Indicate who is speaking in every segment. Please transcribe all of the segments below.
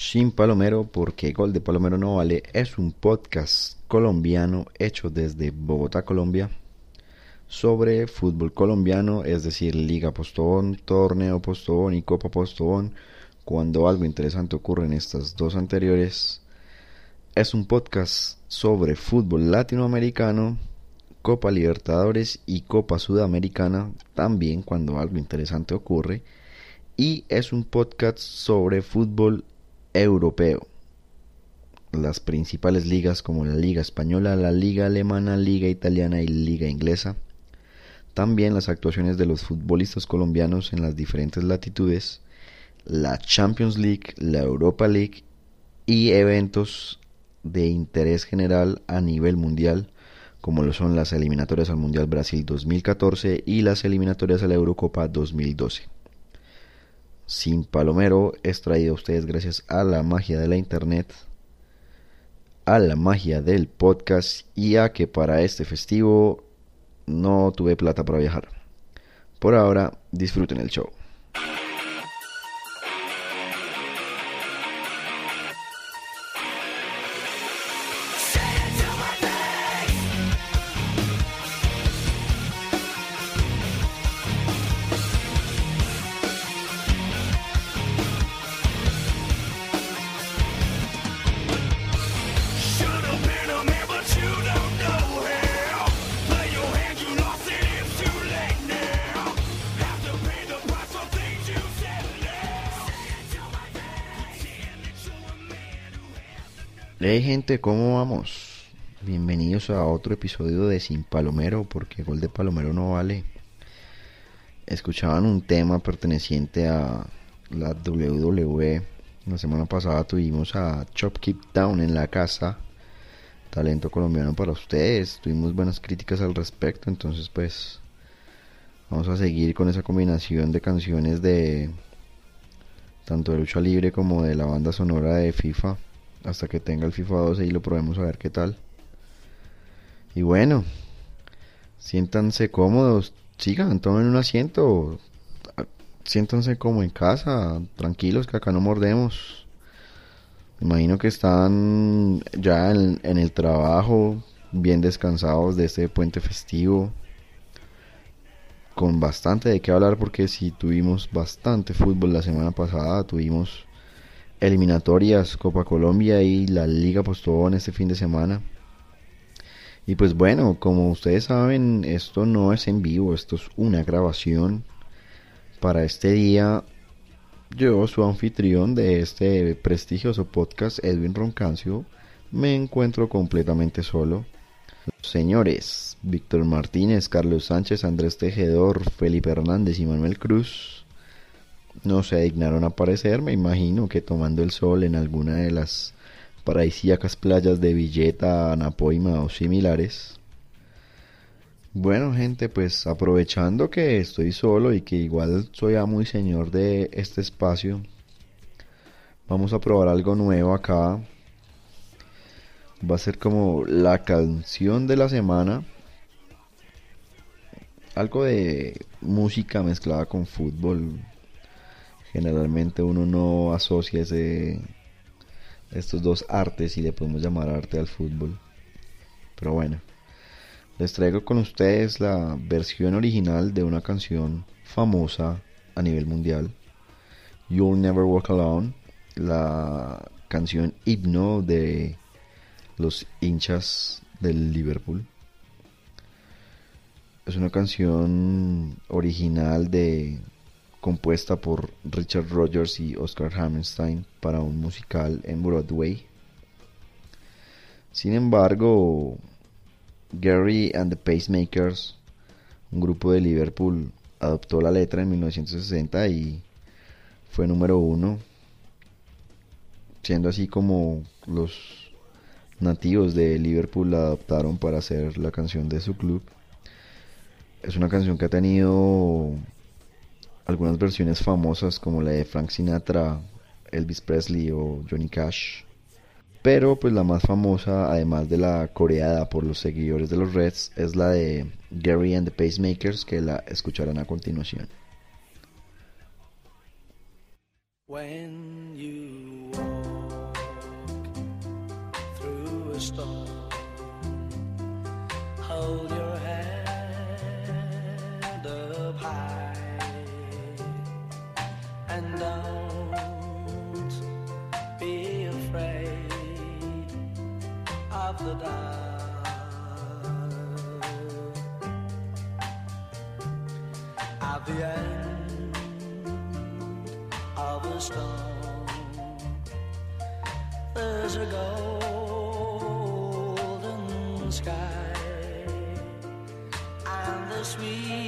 Speaker 1: Sin Palomero, porque Gol de Palomero no vale, es un podcast colombiano hecho desde Bogotá, Colombia, sobre fútbol colombiano, es decir, Liga Postobón, Torneo Postobón y Copa Postobón. Cuando algo interesante ocurre en estas dos anteriores, es un podcast sobre fútbol latinoamericano, Copa Libertadores y Copa Sudamericana, también cuando algo interesante ocurre. Y es un podcast sobre fútbol europeo. Las principales ligas como la Liga Española, la Liga Alemana, Liga Italiana y Liga Inglesa. También las actuaciones de los futbolistas colombianos en las diferentes latitudes, la Champions League, la Europa League y eventos de interés general a nivel mundial, como lo son las eliminatorias al Mundial Brasil 2014 y las eliminatorias a la Eurocopa 2012. Sin Palomero es traído a ustedes gracias a la magia de la internet, a la magia del podcast y a que para este festivo no tuve plata para viajar. Por ahora, disfruten el show. Gente, ¿cómo vamos? Bienvenidos a otro episodio de Sin Palomero, porque gol de Palomero no vale. Escuchaban un tema perteneciente a la WWE. La semana pasada tuvimos a Chop Keep Down en la casa. Talento colombiano para ustedes. Tuvimos buenas críticas al respecto, entonces pues vamos a seguir con esa combinación de canciones de tanto de lucha libre como de la banda sonora de FIFA hasta que tenga el FIFA 12 y lo probemos a ver qué tal. Y bueno, siéntanse cómodos, sigan, tomen un asiento, siéntanse como en casa, tranquilos que acá no mordemos. Imagino que están ya en, en el trabajo, bien descansados de este puente festivo, con bastante de qué hablar porque si tuvimos bastante fútbol la semana pasada, tuvimos eliminatorias Copa Colombia y la Liga Postobón este fin de semana. Y pues bueno, como ustedes saben, esto no es en vivo, esto es una grabación para este día. Yo, su anfitrión de este prestigioso podcast, Edwin Roncancio, me encuentro completamente solo. Señores, Víctor Martínez, Carlos Sánchez, Andrés Tejedor, Felipe Hernández y Manuel Cruz no se dignaron a aparecer, me imagino que tomando el sol en alguna de las paradisíacas playas de Villeta, Anapoima o similares. Bueno, gente, pues aprovechando que estoy solo y que igual soy amo y señor de este espacio, vamos a probar algo nuevo acá. Va a ser como la canción de la semana. Algo de música mezclada con fútbol, generalmente uno no asocia ese, estos dos artes y le podemos llamar arte al fútbol. Pero bueno, les traigo con ustedes la versión original de una canción famosa a nivel mundial, You'll Never Walk Alone, la canción himno de los hinchas del Liverpool. Es una canción original de compuesta por Richard Rogers y Oscar Hammerstein para un musical en Broadway. Sin embargo, Gary and the Pacemakers, un grupo de Liverpool, adoptó la letra en 1960 y fue número uno, siendo así como los nativos de Liverpool la adoptaron para hacer la canción de su club. Es una canción que ha tenido algunas versiones famosas como la de Frank Sinatra, Elvis Presley o Johnny Cash. Pero pues la más famosa, además de la coreada por los seguidores de los Reds, es la de Gary and the Pacemakers que la escucharán a continuación. When you
Speaker 2: walk through a storm, hold your a golden sky. And the sweet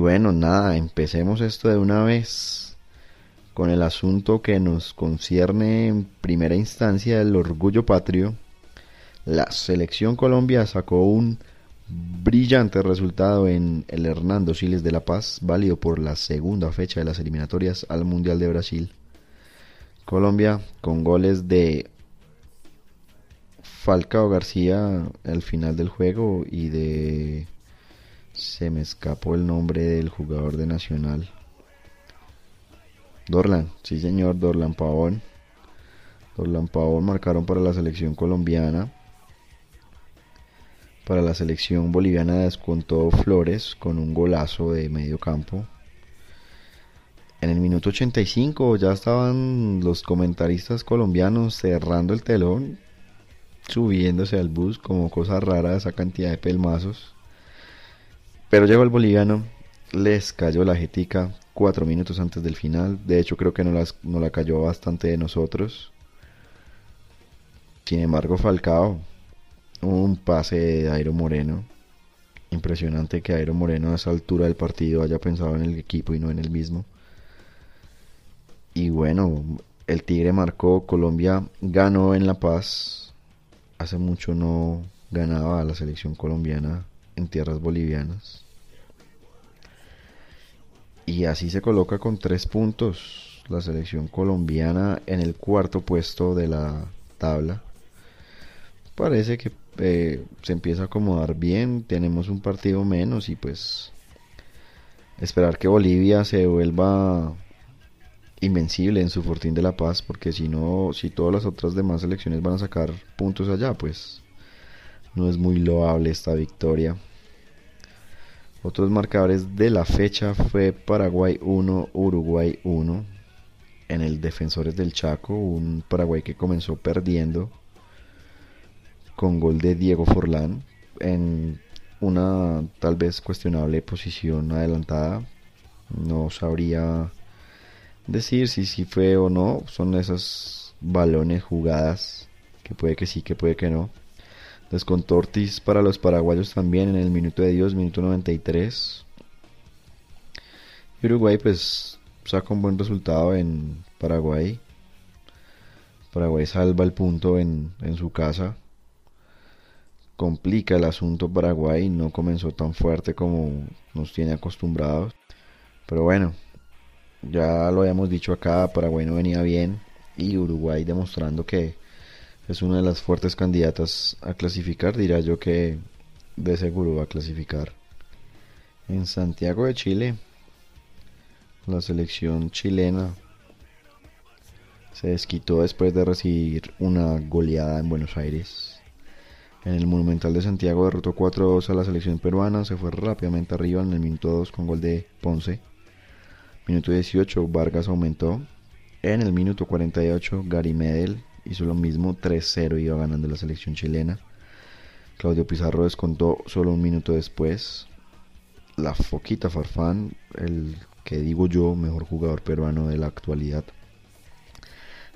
Speaker 1: bueno, nada, empecemos esto de una vez con el asunto que nos concierne en primera instancia el orgullo patrio. La selección Colombia sacó un brillante resultado en el Hernando Siles de La Paz, válido por la segunda fecha de las eliminatorias al Mundial de Brasil. Colombia con goles de Falcao García al final del juego y de se me escapó el nombre del jugador de Nacional. Dorlan, sí señor, Dorlan Pavón. Dorlan Pavón marcaron para la selección colombiana. Para la selección boliviana descontó Flores con un golazo de medio campo. En el minuto 85 ya estaban los comentaristas colombianos cerrando el telón, subiéndose al bus como cosa rara esa cantidad de pelmazos. Pero llegó el boliviano, les cayó la jetica cuatro minutos antes del final. De hecho, creo que no, las, no la cayó bastante de nosotros. Sin embargo, Falcao, un pase de Dairo Moreno. Impresionante que Dairo Moreno a esa altura del partido haya pensado en el equipo y no en el mismo. Y bueno, el Tigre marcó, Colombia ganó en La Paz. Hace mucho no ganaba a la selección colombiana en tierras bolivianas. Y así se coloca con tres puntos la selección colombiana en el cuarto puesto de la tabla. Parece que eh, se empieza a acomodar bien, tenemos un partido menos y pues esperar que Bolivia se vuelva invencible en su Fortín de la Paz, porque si no, si todas las otras demás selecciones van a sacar puntos allá, pues no es muy loable esta victoria. Otros marcadores de la fecha fue Paraguay 1, Uruguay 1. En el Defensores del Chaco, un Paraguay que comenzó perdiendo con gol de Diego Forlán en una tal vez cuestionable posición adelantada. No sabría decir si sí fue o no. Son esos balones jugadas que puede que sí, que puede que no. Descontó para los paraguayos también en el minuto de Dios, minuto 93. Y Uruguay pues saca un buen resultado en Paraguay. Paraguay salva el punto en, en su casa. Complica el asunto Paraguay, no comenzó tan fuerte como nos tiene acostumbrados. Pero bueno, ya lo habíamos dicho acá, Paraguay no venía bien y Uruguay demostrando que es una de las fuertes candidatas a clasificar, diría yo que de seguro va a clasificar. En Santiago de Chile, la selección chilena se desquitó después de recibir una goleada en Buenos Aires. En el Monumental de Santiago derrotó 4-2 a la selección peruana, se fue rápidamente arriba en el minuto 2 con gol de Ponce. Minuto 18 Vargas aumentó. En el minuto 48 Gary Medel hizo lo mismo, 3-0 iba ganando la selección chilena. Claudio Pizarro descontó solo un minuto después. La Foquita Farfán, el que digo yo, mejor jugador peruano de la actualidad,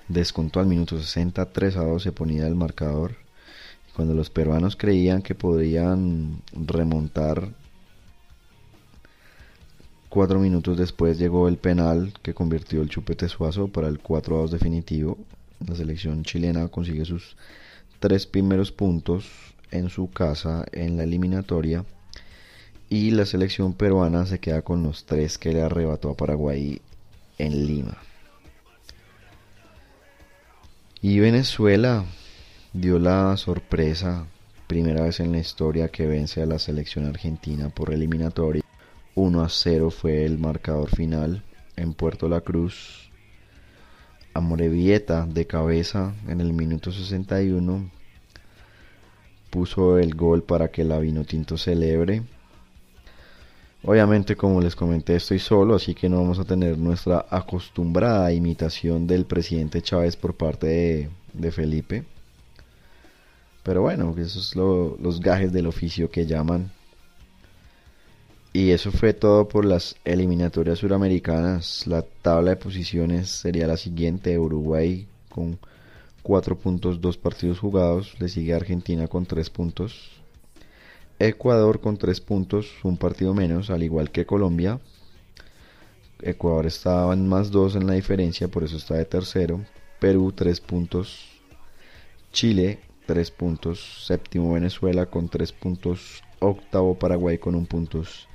Speaker 1: descontó al minuto 60, 3 a 2 se ponía el marcador. Cuando los peruanos creían que podrían remontar, cuatro minutos después llegó el penal que convirtió el Chupete Suazo para el 4 a 2 definitivo. La selección chilena consigue sus tres primeros puntos en su casa en la eliminatoria y la selección peruana se queda con los tres que le arrebató a Paraguay en Lima. Y Venezuela dio la sorpresa, primera vez en la historia que vence a la selección argentina por eliminatoria. 1 a 0 fue el marcador final en Puerto La Cruz. Amorevieta de cabeza en el minuto 61 puso el gol para que la Vinotinto celebre. Obviamente, como les comenté, estoy solo, así que no vamos a tener nuestra acostumbrada imitación del presidente Chávez por parte de, Felipe. Pero bueno, esos son los gajes del oficio que llaman. Y eso fue todo por las eliminatorias suramericanas. La tabla de posiciones sería la siguiente. Uruguay con 4 puntos, 2 partidos jugados. Le sigue Argentina con 3 puntos. Ecuador con 3 puntos, un partido menos, al igual que Colombia. Ecuador estaba en más 2 en la diferencia, por eso está de tercero. Perú 3 puntos. Chile 3 puntos. Séptimo Venezuela con 3 puntos. Octavo Paraguay con un puntos.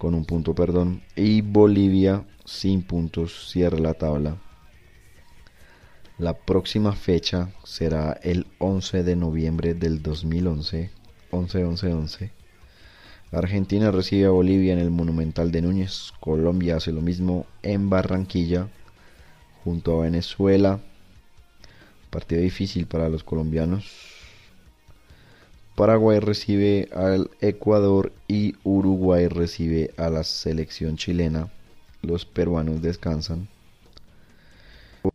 Speaker 1: Con un punto, perdón. Y Bolivia sin puntos. Cierra la tabla. La próxima fecha será el 11 de noviembre del 2011. 11-11-11. Argentina recibe a Bolivia en el Monumental de Núñez. Colombia hace lo mismo en Barranquilla. Junto a Venezuela. Partido difícil para los colombianos. Paraguay recibe al Ecuador y Uruguay recibe a la selección chilena. Los peruanos descansan.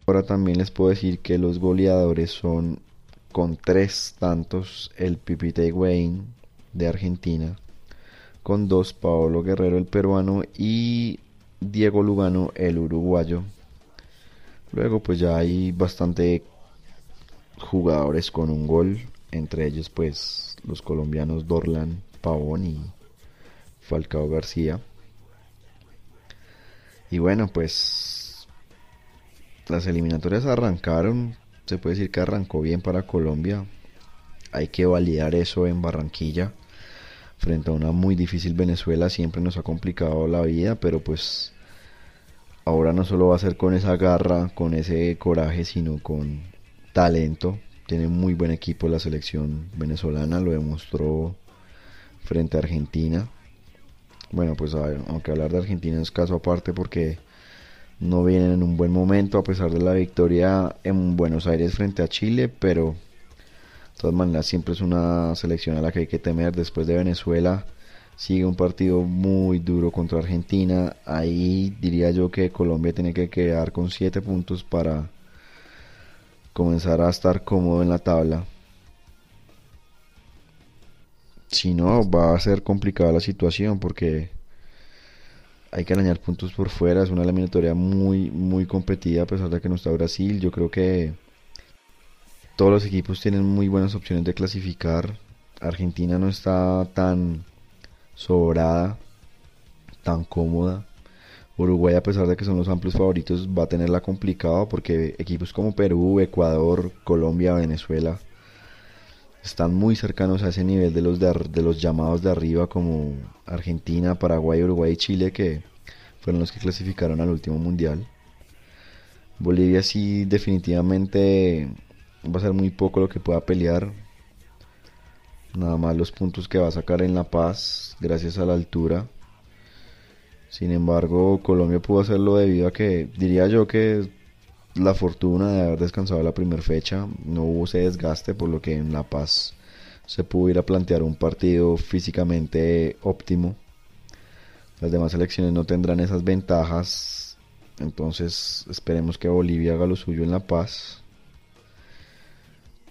Speaker 1: Ahora también les puedo decir que los goleadores son con tres tantos el Pipita Higuaín de Argentina, con dos Paolo Guerrero el peruano y Diego Lugano el uruguayo. Luego pues ya hay bastante jugadores con un gol, entre ellos pues los colombianos Dorlan Pavón y Falcao García. Y bueno, pues las eliminatorias arrancaron, se puede decir que arrancó bien para Colombia. Hay que validar eso en Barranquilla. Frente a una muy difícil Venezuela siempre nos ha complicado la vida, pero pues ahora no solo va a ser con esa garra, con ese coraje, sino con talento. Tiene muy buen equipo la selección venezolana, lo demostró frente a Argentina. Bueno, pues a ver, aunque hablar de Argentina es caso aparte porque no vienen en un buen momento a pesar de la victoria en Buenos Aires frente a Chile, pero de todas maneras siempre es una selección a la que hay que temer después de Venezuela. Sigue un partido muy duro contra Argentina. Ahí diría yo que Colombia tiene que quedar con 7 puntos para comenzar a estar cómodo en la tabla. Si no, va a ser complicada la situación porque hay que arañar puntos por fuera. Es una eliminatoria muy, muy competida a pesar de que no está Brasil. Yo creo que todos los equipos tienen muy buenas opciones de clasificar. Argentina no está tan sobrada, tan cómoda. Uruguay, a pesar de que son los amplios favoritos, va a tenerla complicada porque equipos como Perú, Ecuador, Colombia, Venezuela están muy cercanos a ese nivel de los, de, de los llamados de arriba como Argentina, Paraguay, Uruguay y Chile que fueron los que clasificaron al último mundial. Bolivia sí definitivamente va a ser muy poco lo que pueda pelear. Nada más los puntos que va a sacar en La Paz gracias a la altura. Sin embargo, Colombia pudo hacerlo debido a que diría yo que la fortuna de haber descansado la primera fecha, no hubo ese desgaste, por lo que en La Paz se pudo ir a plantear un partido físicamente óptimo. Las demás selecciones no tendrán esas ventajas, entonces esperemos que Bolivia haga lo suyo en La Paz.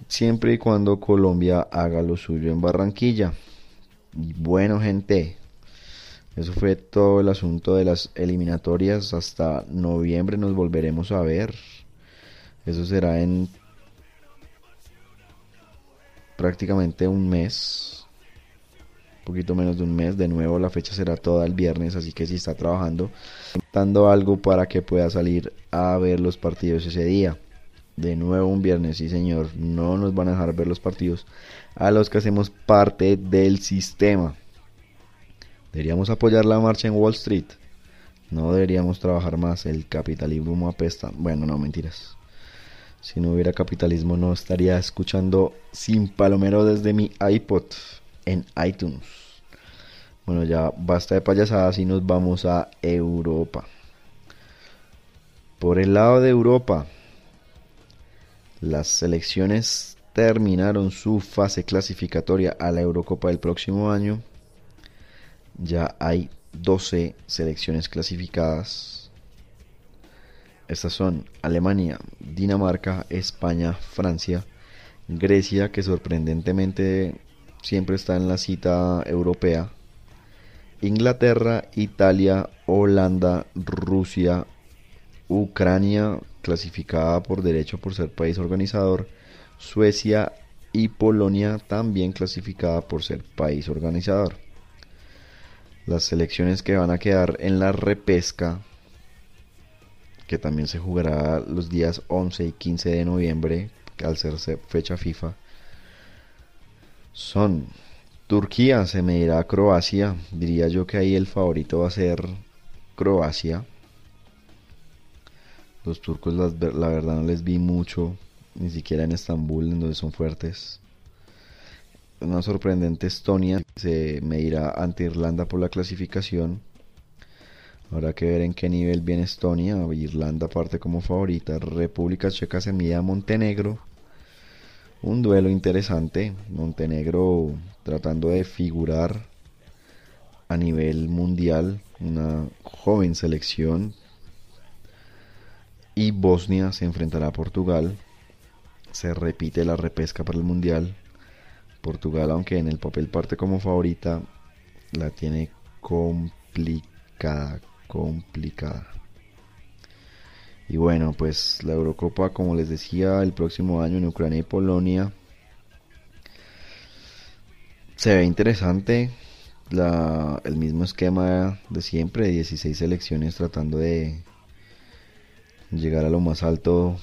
Speaker 1: Siempre y cuando Colombia haga lo suyo en Barranquilla. Y bueno, gente, eso fue todo el asunto de las eliminatorias. Hasta noviembre nos volveremos a ver. Eso será en prácticamente un mes. Un poquito menos de un mes. De nuevo la fecha será toda el viernes. Así que si está trabajando, dando algo para que pueda salir a ver los partidos ese día. De nuevo un viernes, sí señor. No nos van a dejar ver los partidos a los que hacemos parte del sistema. Deberíamos apoyar la marcha en Wall Street. No deberíamos trabajar más. El capitalismo apesta. Bueno, no, mentiras. Si no hubiera capitalismo no estaría escuchando Sin Palomero desde mi iPod en iTunes. Bueno, ya basta de payasadas y nos vamos a Europa. Por el lado de Europa, las selecciones terminaron su fase clasificatoria a la Eurocopa del próximo año. Ya hay 12 selecciones clasificadas. Estas son Alemania, Dinamarca, España, Francia, Grecia, que sorprendentemente siempre está en la cita europea, Inglaterra, Italia, Holanda, Rusia, Ucrania, clasificada por derecho por ser país organizador, Suecia y Polonia, también clasificada por ser país organizador. Las selecciones que van a quedar en la repesca, que también se jugará los días 11 y 15 de noviembre, al ser fecha FIFA, son Turquía, se medirá a Croacia, diría yo que ahí el favorito va a ser Croacia. Los turcos la verdad no les vi mucho, ni siquiera en Estambul, en donde son fuertes. Una sorprendente Estonia se medirá ante Irlanda por la clasificación. Habrá que ver en qué nivel viene Estonia. Irlanda parte como favorita. República Checa se mide a Montenegro. Un duelo interesante. Montenegro tratando de figurar a nivel mundial. Una joven selección. Y Bosnia se enfrentará a Portugal. Se repite la repesca para el mundial. Portugal, aunque en el papel parte como favorita, la tiene complicada, complicada. Y bueno, pues la Eurocopa, como les decía, el próximo año en Ucrania y Polonia. Se ve interesante el mismo esquema de siempre, 16 selecciones tratando de llegar a lo más alto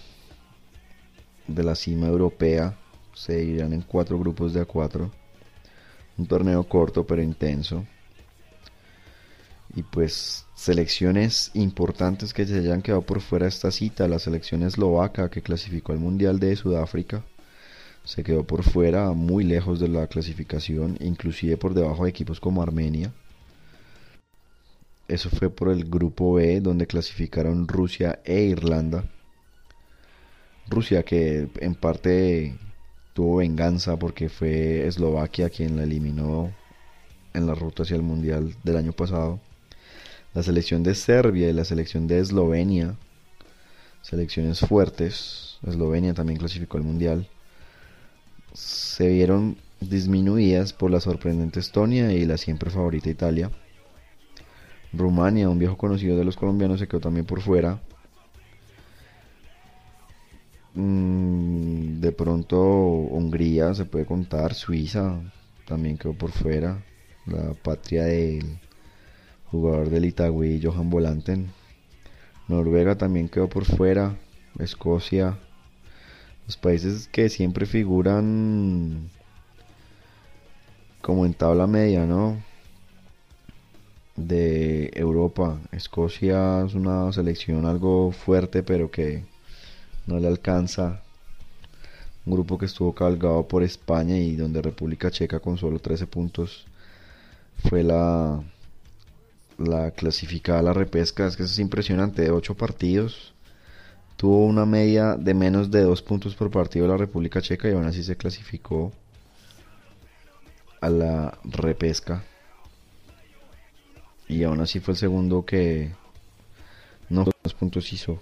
Speaker 1: de la cima europea. Se irán en cuatro grupos de a cuatro. Un torneo corto pero intenso. Y pues selecciones importantes que se hayan quedado por fuera de esta cita. La selección eslovaca que clasificó al Mundial de Sudáfrica. Se quedó por fuera, muy lejos de la clasificación, inclusive por debajo de equipos como Armenia. Eso fue por el grupo B, donde clasificaron Rusia e Irlanda. Rusia que en parte venganza porque fue Eslovaquia quien la eliminó en la ruta hacia el Mundial del año pasado. La selección de Serbia y la selección de Eslovenia, selecciones fuertes, Eslovenia también clasificó al Mundial, se vieron disminuidas por la sorprendente Estonia y la siempre favorita Italia. Rumania, un viejo conocido de los colombianos, se quedó también por fuera. Mm, de pronto Hungría se puede contar, Suiza, también quedó por fuera. La patria del jugador del Itagüí, Johan Volanten. Noruega también quedó por fuera. Escocia. Los países que siempre figuran como en tabla media, ¿no? De Europa. Escocia es una selección algo fuerte, pero que no le alcanza. Un grupo que estuvo cabalgado por España y donde República Checa con solo 13 puntos fue la, la clasificada a la repesca. Es que eso es impresionante, de 8 partidos. Tuvo una media de menos de 2 puntos por partido la República Checa y aún así se clasificó a la repesca. Y aún así fue el segundo que no dos puntos hizo.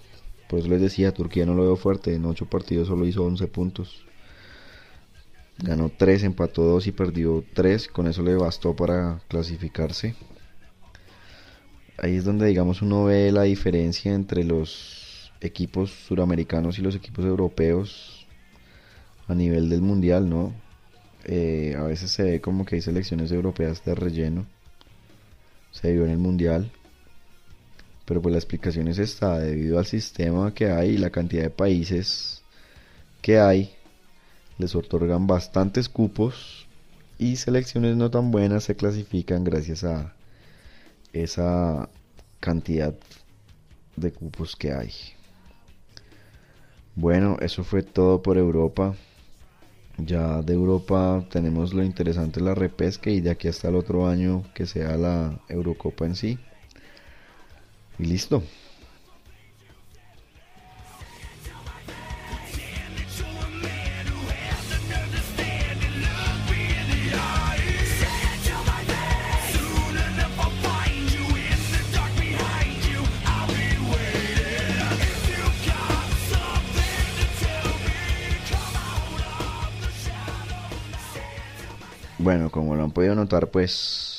Speaker 1: Por eso les decía, Turquía no lo veo fuerte. En 8 partidos solo hizo 11 puntos. Ganó 3, empató 2 y perdió 3. Con eso le bastó para clasificarse. Ahí es donde, digamos, uno ve la diferencia entre los equipos suramericanos y los equipos europeos a nivel del mundial, ¿no? Eh, a veces se ve como que hay selecciones europeas de relleno. Se vio en el mundial. Pero pues la explicación es esta, debido al sistema que hay y la cantidad de países que hay, les otorgan bastantes cupos y selecciones no tan buenas se clasifican gracias a esa cantidad de cupos que hay. Bueno, eso fue todo por Europa. Ya de Europa tenemos lo interesante la repesca y de aquí hasta el otro año que sea la Eurocopa en sí. Y listo. Bueno, como lo han podido notar, pues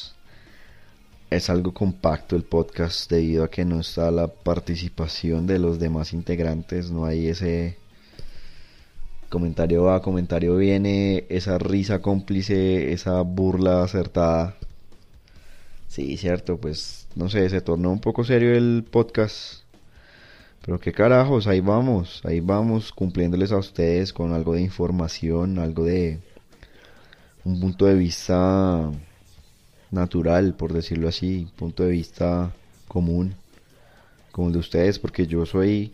Speaker 1: es algo compacto el podcast debido a que no está la participación de los demás integrantes, no hay ese comentario va, comentario viene, esa risa cómplice, esa burla acertada. Sí, cierto, pues no sé, se tornó un poco serio el podcast. Pero qué carajos, ahí vamos, ahí vamos cumpliéndoles a ustedes con algo de información, algo de un punto de vista natural, por decirlo así, punto de vista común, como el de ustedes, porque yo soy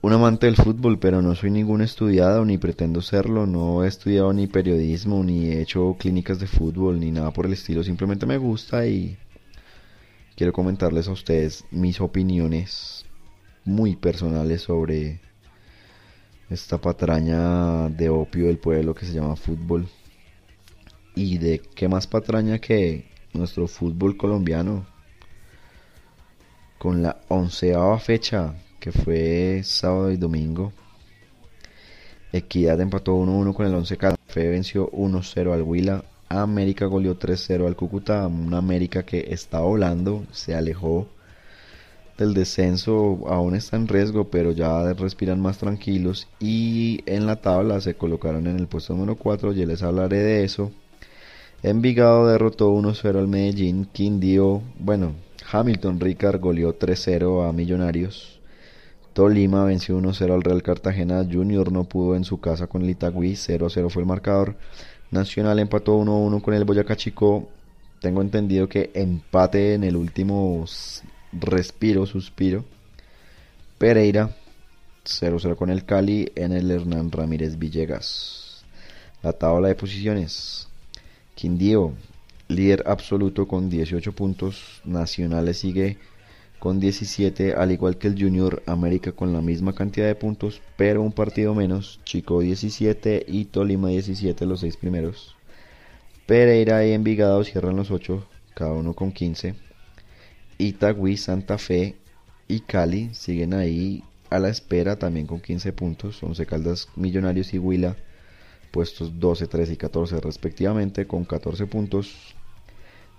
Speaker 1: un amante del fútbol, pero no soy ningún estudiado, ni pretendo serlo, no he estudiado ni periodismo, ni he hecho clínicas de fútbol, ni nada por el estilo, simplemente me gusta y quiero comentarles a ustedes mis opiniones muy personales sobre esta patraña de opio del pueblo que se llama fútbol. Y de qué más patraña que nuestro fútbol colombiano. Con la onceava fecha, que fue sábado y domingo. Equidad empató 1-1 con el Once Café, venció 1-0 al Huila. América goleó 3-0 al Cúcuta. Una América que está volando, se alejó del descenso, aún está en riesgo, pero ya respiran más tranquilos. Y en la tabla se colocaron en el puesto número 4, ya les hablaré de eso. Envigado derrotó 1-0 al Medellín. Quindío, bueno, Hamilton Ricard goleó 3-0 a Millonarios. Tolima venció 1-0 al Real Cartagena. Junior no pudo en su casa con el Itagüí. 0-0 fue el marcador. Nacional empató 1-1 con el Boyacá Chico. Tengo entendido que empate en el último respiro, suspiro. Pereira 0-0 con el Cali en el Hernán Ramírez Villegas. La tabla de posiciones. Quindío, líder absoluto con 18 puntos. Nacional le sigue con 17, al igual que el Junior América con la misma cantidad de puntos, pero un partido menos. Chico 17 y Tolima 17, los seis primeros. Pereira y Envigado cierran los 8, cada uno con 15. Itagüí, Santa Fe y Cali siguen ahí a la espera también con 15 puntos. 11 Caldas, Millonarios y Huila puestos 12, 13 y 14 respectivamente con 14 puntos.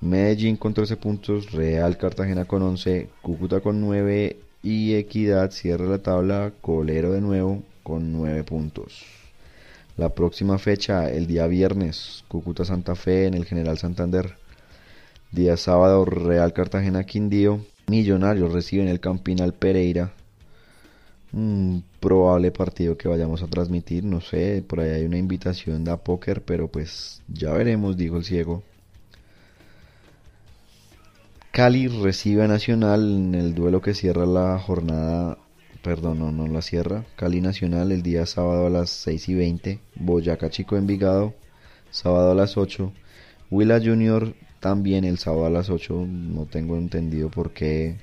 Speaker 1: Medellín con 13 puntos, Real Cartagena con 11, Cúcuta con 9 y Equidad cierra la tabla, Colero de nuevo con 9 puntos. La próxima fecha, el día viernes, Cúcuta Santa Fe en el General Santander. Día sábado, Real Cartagena Quindío. Millonarios reciben el Campinal Pereira. Un probable partido que vayamos a transmitir, no sé, por ahí hay una invitación de a póker, pero pues ya veremos, dijo el ciego. Cali recibe a Nacional en el duelo que cierra la jornada, perdón, no, no la cierra. Cali Nacional el día sábado a las 6 y 20. Boyacá Chico Envigado, sábado a las 8. Willa Junior también el sábado a las 8. No tengo entendido por qué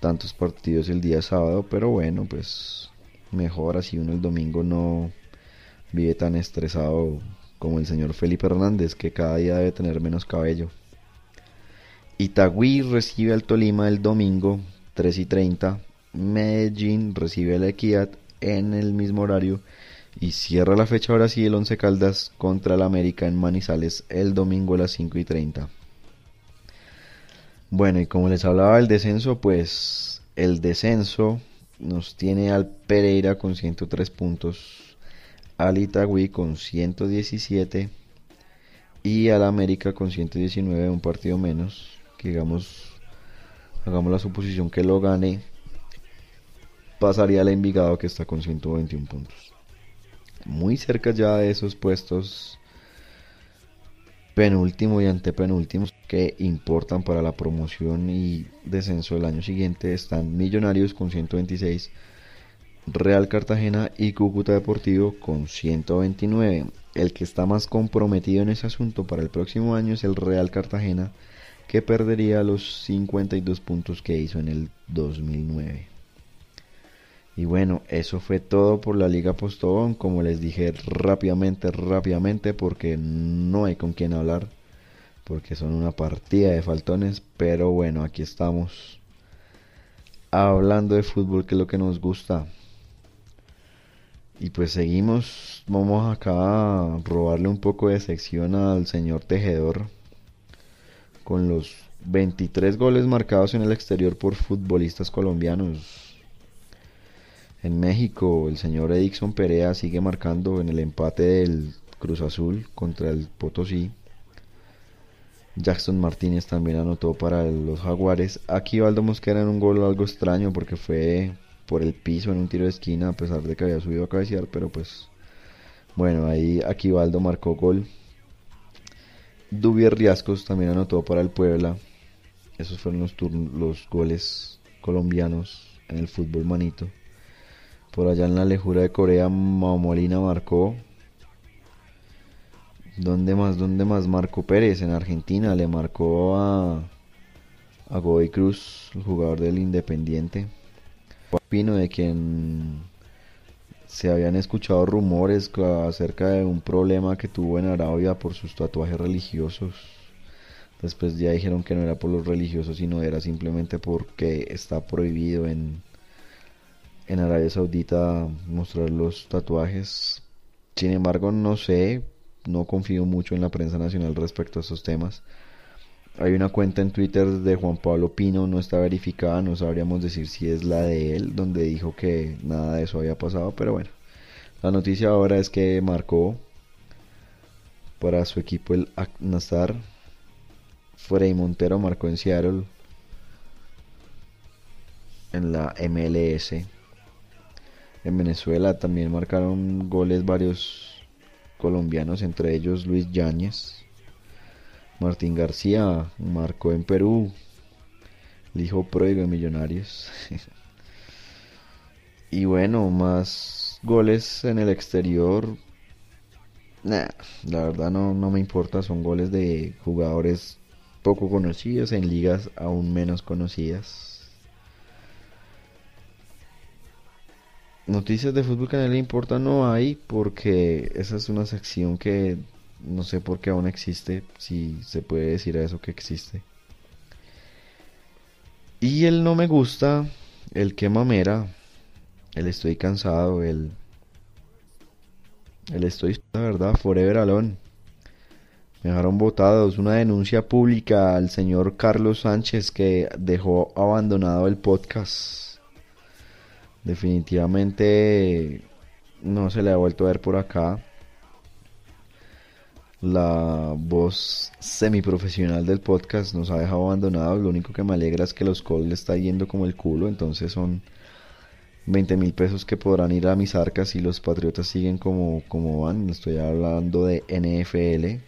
Speaker 1: tantos partidos el día sábado, pero bueno, pues mejor así uno el domingo no vive tan estresado como el señor Felipe Hernández, que cada día debe tener menos cabello. Itagüí recibe al Tolima el domingo 3 y 30. Medellín recibe a la Equidad en el mismo horario. Y cierra la fecha ahora sí el Once Caldas contra el América en Manizales el domingo a las 5 y 30. Bueno, y como les hablaba del descenso, pues el descenso nos tiene al Pereira con 103 puntos, al Itagüí con 117 y al América con 119, un partido menos. Que digamos, hagamos la suposición que lo gane, pasaría al Envigado que está con 121 puntos. Muy cerca ya de esos puestos penúltimo y antepenúltimo que importan para la promoción y descenso del año siguiente están Millonarios con 126, Real Cartagena y Cúcuta Deportivo con 129. El que está más comprometido en ese asunto para el próximo año es el Real Cartagena que perdería los 52 puntos que hizo en el 2009. Y bueno, eso fue todo por la Liga Postobón. Como les dije rápidamente, rápidamente, porque no hay con quién hablar. Porque son una partida de faltones. Pero bueno, aquí estamos. Hablando de fútbol, que es lo que nos gusta. Y pues seguimos. Vamos acá a robarle un poco de sección al señor Tejedor. Con los 23 goles marcados en el exterior por futbolistas colombianos. En México, el señor Edixon Perea sigue marcando en el empate del Cruz Azul contra el Potosí. Jackson Martínez también anotó para los Jaguares. Aquí Valdo Mosquera en un gol algo extraño porque fue por el piso en un tiro de esquina a pesar de que había subido a cabecear, pero pues bueno, ahí Aquivaldo marcó gol. Dubier Riascos también anotó para el Puebla. Esos fueron los, los goles colombianos en el fútbol manito. Por allá en la lejura de Corea, Molina marcó. ¿Dónde más? ¿Dónde más marcó Pérez? En Argentina le marcó a, a Godoy Cruz, el jugador del Independiente. Pino, de quien se habían escuchado rumores acerca de un problema que tuvo en Arabia por sus tatuajes religiosos. Después ya dijeron que no era por los religiosos, sino era simplemente porque está prohibido en, en Arabia Saudita mostrar los tatuajes. Sin embargo, no sé, no confío mucho en la prensa nacional respecto a esos temas. Hay una cuenta en Twitter de Juan Pablo Pino, no está verificada, no sabríamos decir si es la de él, donde dijo que nada de eso había pasado, pero bueno. La noticia ahora es que marcó para su equipo el Al-Nassr. Frey Montero marcó en Seattle en la MLS. En Venezuela también marcaron goles varios colombianos, entre ellos Luis Yáñez. Martín García marcó en Perú. El hijo pródigo de Millonarios. y bueno, más goles en el exterior. Nah, la verdad no, no me importa. Son goles de jugadores poco conocidos en ligas aún menos conocidas. Noticias de fútbol le importa no hay porque esa es una sección que no sé por qué aún existe, si se puede decir a eso que existe. Y el no me gusta, el que mamera, el estoy cansado, el... El estoy, la verdad, forever alone. Me dejaron votados una denuncia pública al señor Carlos Sánchez que dejó abandonado el podcast. Definitivamente no se le ha vuelto a ver por acá. La voz semiprofesional del podcast nos ha dejado abandonados. Lo único que me alegra es que los calls le está yendo como el culo. Entonces son 20 mil pesos que podrán ir a mis arcas si los Patriotas siguen como, como van. Estoy hablando de NFL.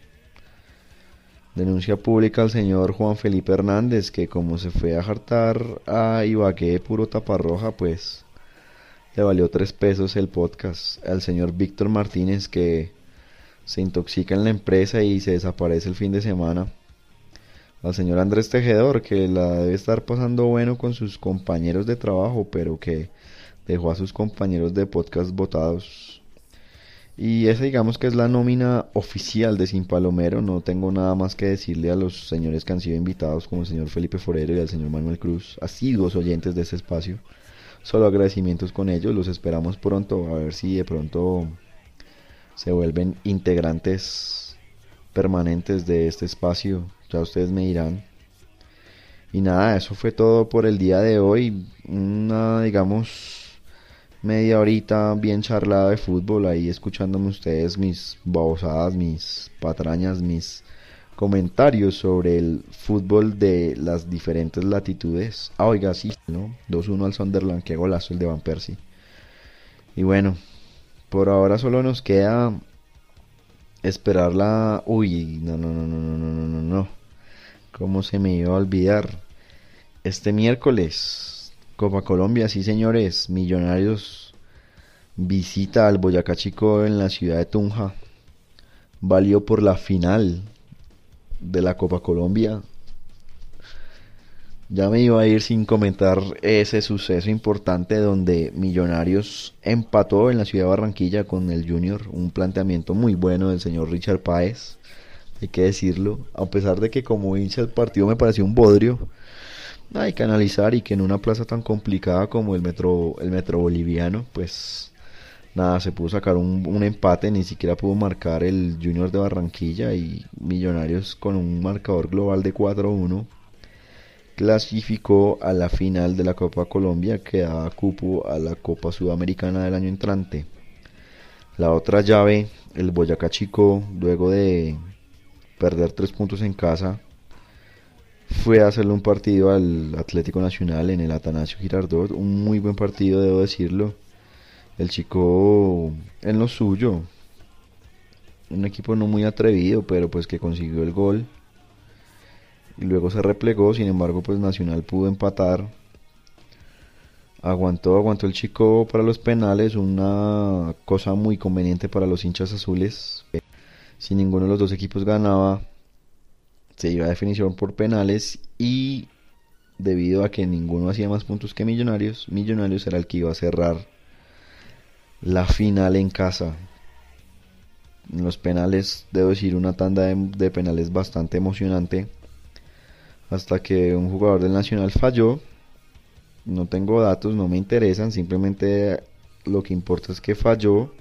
Speaker 1: Denuncia pública al señor Juan Felipe Hernández que como se fue a jartar a Ibagué puro taparroja, pues le valió tres pesos el podcast. Al señor Víctor Martínez que se intoxica en la empresa y se desaparece el fin de semana. Al señor Andrés Tejedor que la debe estar pasando bueno con sus compañeros de trabajo, pero que dejó a sus compañeros de podcast votados. Y esa digamos que es la nómina oficial de Sin Palomero. No tengo nada más que decirle a los señores que han sido invitados, como el señor Felipe Forero y al señor Manuel Cruz, asiduos oyentes de este espacio. Solo agradecimientos con ellos. Los esperamos pronto. A ver si de pronto se vuelven integrantes permanentes de este espacio. Ya ustedes me dirán. Y nada, eso fue todo por el día de hoy. Una, digamos, media horita bien charlada de fútbol ahí escuchándome ustedes mis babosadas, mis patrañas, mis comentarios sobre el fútbol de las diferentes latitudes. Ah, oiga, sí, ¿no? 2-1 al Sunderland, qué golazo el de Van Persie. Y bueno, por ahora solo nos queda esperar la... Uy, no, no, no, no, no, no, no, no. ¿Cómo se me iba a olvidar? Este miércoles, Copa Colombia, sí señores, Millonarios visita al Boyacá Chico en la ciudad de Tunja. Valió por la final de la Copa Colombia. Ya me iba a ir sin comentar ese suceso importante donde Millonarios empató en la ciudad de Barranquilla con el Junior. Un planteamiento muy bueno del señor Richard Páez, hay que decirlo. A pesar de que como hincha el partido me pareció un bodrio, hay que analizar y que en una plaza tan complicada como el metro, el metro boliviano, pues nada, se pudo sacar un, empate, ni siquiera pudo marcar el Junior de Barranquilla y Millonarios con un marcador global de 4-1 clasificó a la final de la Copa Colombia que da cupo a la Copa Sudamericana del año entrante. La otra llave, el Boyacá Chico, luego de perder tres puntos en casa, fue a hacerle un partido al Atlético Nacional en el Atanasio Girardot. Un muy buen partido, debo decirlo. El chico en lo suyo. Un equipo no muy atrevido, pero pues que consiguió el gol y luego se replegó, sin embargo pues Nacional pudo empatar. Aguantó, aguantó el chico para los penales, una cosa muy conveniente para los hinchas azules. Si ninguno de los dos equipos ganaba, se iba a definición por penales y debido a que ninguno hacía más puntos que Millonarios, Millonarios era el que iba a cerrar la final en casa. En los penales, debo decir, una tanda de, de penales bastante emocionante hasta que un jugador del Nacional falló. No tengo datos, no me interesan, simplemente lo que importa es que falló.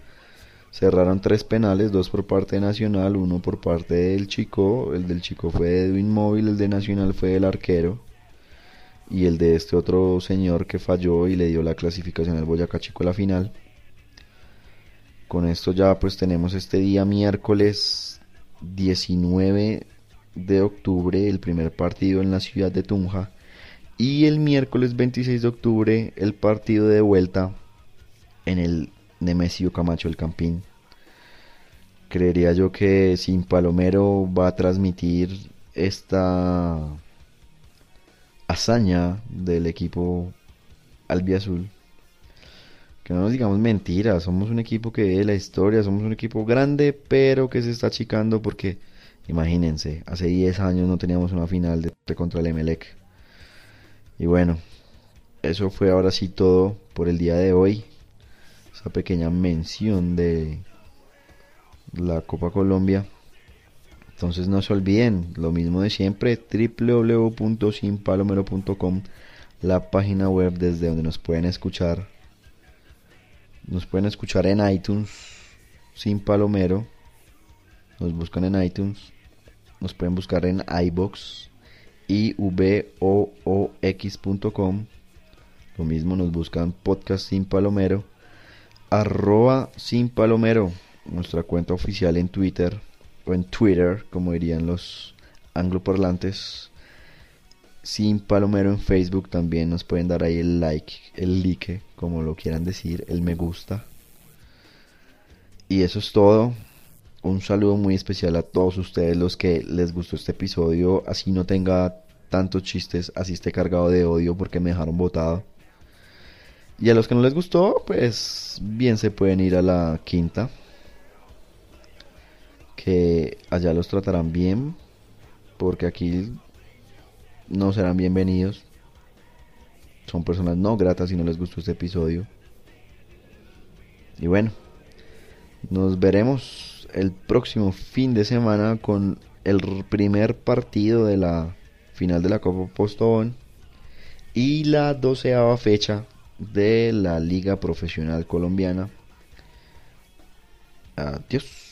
Speaker 1: Cerraron tres penales, dos por parte de Nacional, uno por parte del Chico. El del Chico fue de Edwin Móvil, el de Nacional fue del arquero. Y el de este otro señor que falló y le dio la clasificación al Boyacá Chico a la final. Con esto ya pues tenemos este día miércoles 19 de octubre el primer partido en la ciudad de Tunja y el miércoles 26 de octubre el partido de vuelta en el Nemesio Camacho el Campín. Creería yo que Sin Palomero va a transmitir esta hazaña del equipo albiazul. Que no nos digamos mentiras, somos un equipo que ve la historia, somos un equipo grande, pero que se está achicando porque Imagínense, hace 10 años no teníamos una final de contra el Emelec. Y bueno, eso fue ahora sí todo por el día de hoy. Esa pequeña mención de la Copa Colombia. Entonces no se olviden, lo mismo de siempre, www.sinpalomero.com, la página web desde donde nos pueden escuchar. Nos pueden escuchar en iTunes, Sin Palomero. Nos buscan en iTunes nos pueden buscar en iBox y voox.com. Lo mismo nos buscan podcast sin palomero. arroba sin palomero, nuestra cuenta oficial en Twitter o en Twitter, como dirían los angloparlantes. Sin palomero en Facebook también nos pueden dar ahí el like, el like, como lo quieran decir, el me gusta. Y eso es todo. Un saludo muy especial a todos ustedes los que les gustó este episodio, así no tenga tantos chistes, así esté cargado de odio porque me dejaron botado. Y a los que no les gustó, pues bien se pueden ir a la quinta. Que allá los tratarán bien. Porque aquí no serán bienvenidos. Son personas no gratas si no les gustó este episodio. Y bueno, nos veremos el próximo fin de semana con el primer partido de la final de la Copa Postobón y la doceava fecha de la Liga Profesional Colombiana. Adiós.